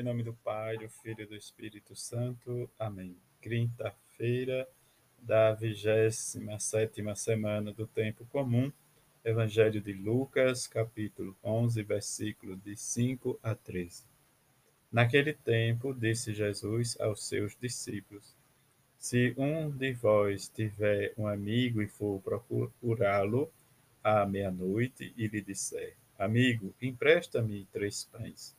Em nome do Pai, do Filho e do Espírito Santo. Amém. Quinta-feira da 27 semana do Tempo Comum. Evangelho de Lucas, capítulo 11, versículo de 5 a 13. Naquele tempo, disse Jesus aos seus discípulos: Se um de vós tiver um amigo e for procurá-lo à meia-noite e lhe disser: Amigo, empresta-me três pães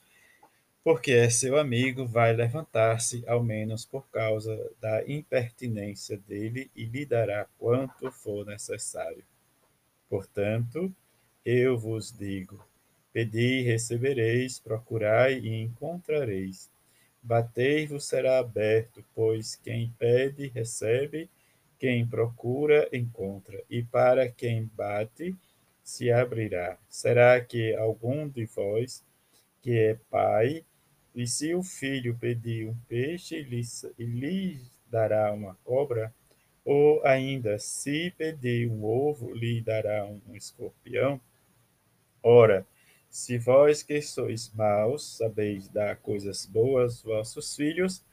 porque é seu amigo, vai levantar-se, ao menos por causa da impertinência dele, e lhe dará quanto for necessário. Portanto, eu vos digo: pedi e recebereis, procurai e encontrareis. Batei-vos será aberto, pois quem pede, recebe, quem procura, encontra, e para quem bate, se abrirá. Será que algum de vós, que é pai, e se o filho pedir um peixe, lhe, lhe dará uma cobra? Ou ainda, se pedir um ovo, lhe dará um escorpião? Ora, se vós que sois maus sabeis dar coisas boas aos vossos filhos,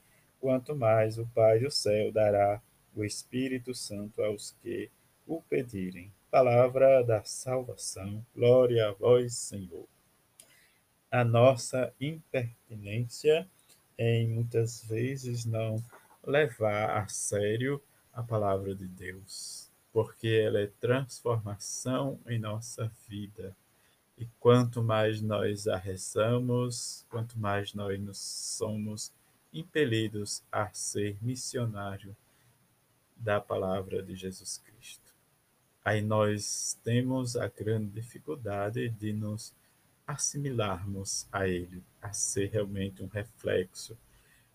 quanto mais o Pai do céu dará o Espírito Santo aos que o pedirem. Palavra da salvação. Glória a vós, Senhor a nossa impertinência em muitas vezes não levar a sério a palavra de Deus, porque ela é transformação em nossa vida. E quanto mais nós a rezamos, quanto mais nós nos somos impelidos a ser missionário da palavra de Jesus Cristo. Aí nós temos a grande dificuldade de nos assimilarmos a Ele, a ser realmente um reflexo.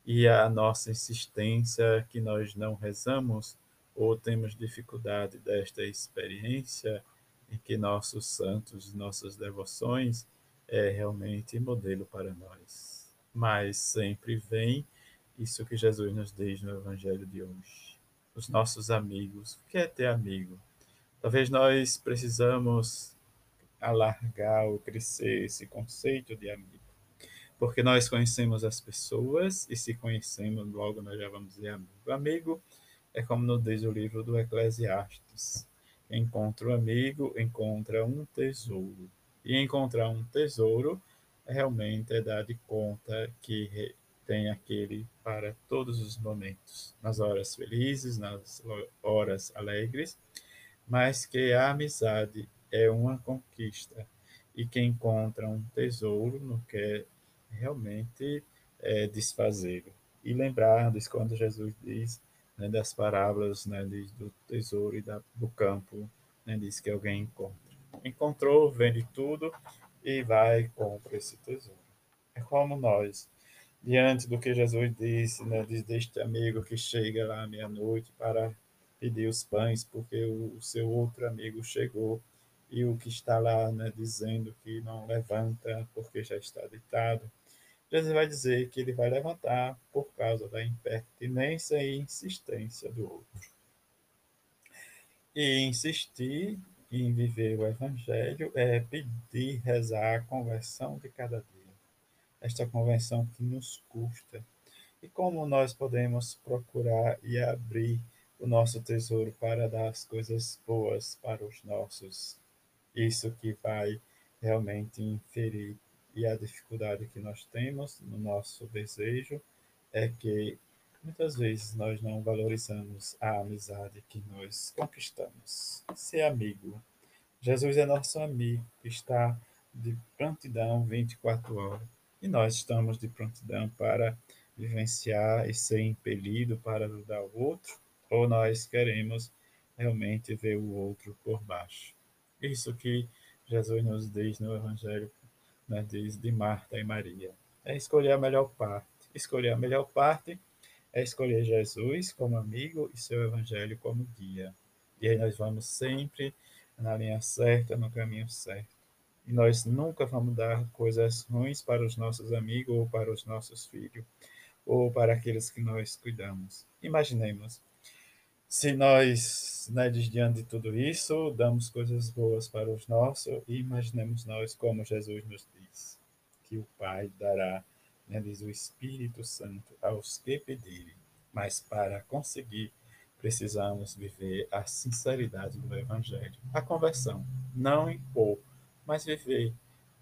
E a nossa insistência que nós não rezamos ou temos dificuldade desta experiência em que nossos santos, nossas devoções é realmente modelo para nós. Mas sempre vem isso que Jesus nos diz no Evangelho de hoje. Os nossos amigos, o que é ter amigo? Talvez nós precisamos alargar ou crescer esse conceito de amigo. Porque nós conhecemos as pessoas e se conhecemos, logo nós já vamos dizer amigo. Amigo é como nos diz o livro do Eclesiastes. Encontra um amigo, encontra um tesouro. E encontrar um tesouro realmente é dar de conta que tem aquele para todos os momentos, nas horas felizes, nas horas alegres, mas que a amizade é uma conquista. E quem encontra um tesouro não quer realmente é, desfazê-lo. E lembrar disso quando Jesus diz né, das parábolas né, do tesouro e da, do campo, né, diz que alguém encontra. Encontrou, vende tudo e vai e compra esse tesouro. É como nós, diante do que Jesus disse, né, deste amigo que chega lá à meia-noite para pedir os pães, porque o, o seu outro amigo chegou e o que está lá né, dizendo que não levanta porque já está deitado. Jesus vai dizer que ele vai levantar por causa da impertinência e insistência do outro. E insistir em viver o Evangelho é pedir, rezar a conversão de cada dia. Esta conversão que nos custa. E como nós podemos procurar e abrir o nosso tesouro para dar as coisas boas para os nossos isso que vai realmente inferir. E a dificuldade que nós temos no nosso desejo é que muitas vezes nós não valorizamos a amizade que nós conquistamos. Ser amigo. Jesus é nosso amigo, está de prontidão 24 horas. E nós estamos de prontidão para vivenciar e ser impelido para ajudar o outro, ou nós queremos realmente ver o outro por baixo. Isso que Jesus nos diz no Evangelho, né, diz de Marta e Maria. É escolher a melhor parte. Escolher a melhor parte é escolher Jesus como amigo e seu evangelho como guia. E aí nós vamos sempre na linha certa, no caminho certo. E nós nunca vamos dar coisas ruins para os nossos amigos ou para os nossos filhos ou para aqueles que nós cuidamos. Imaginemos, se nós, né, diante de tudo isso, damos coisas boas para os nossos, e imaginemos nós como Jesus nos diz, que o Pai dará, né, diz o Espírito Santo, aos que pedirem. Mas para conseguir, precisamos viver a sinceridade do Evangelho, a conversão, não impor, mas viver,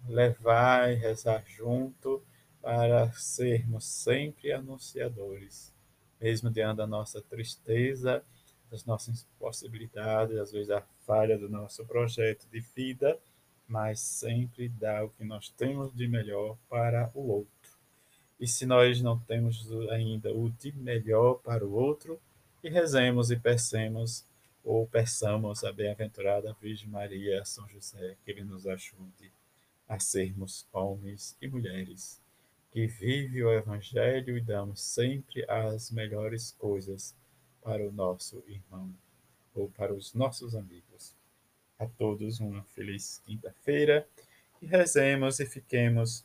levar e rezar junto, para sermos sempre anunciadores, mesmo diante da nossa tristeza, das nossas possibilidades, às vezes a falha do nosso projeto de vida, mas sempre dar o que nós temos de melhor para o outro. E se nós não temos ainda o de melhor para o outro, e rezemos e peçamos ou peçamos a bem-aventurada Virgem Maria, São José, que ele nos ajude a sermos homens e mulheres que vive o Evangelho e damos sempre as melhores coisas para o nosso irmão ou para os nossos amigos. A todos uma feliz quinta-feira e rezemos e fiquemos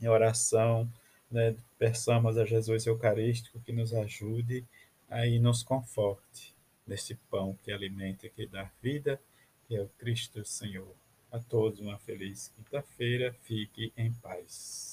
em oração, né? peçamos a Jesus Eucarístico que nos ajude e nos conforte nesse pão que alimenta que dá vida, que é o Cristo Senhor. A todos uma feliz quinta-feira, fique em paz.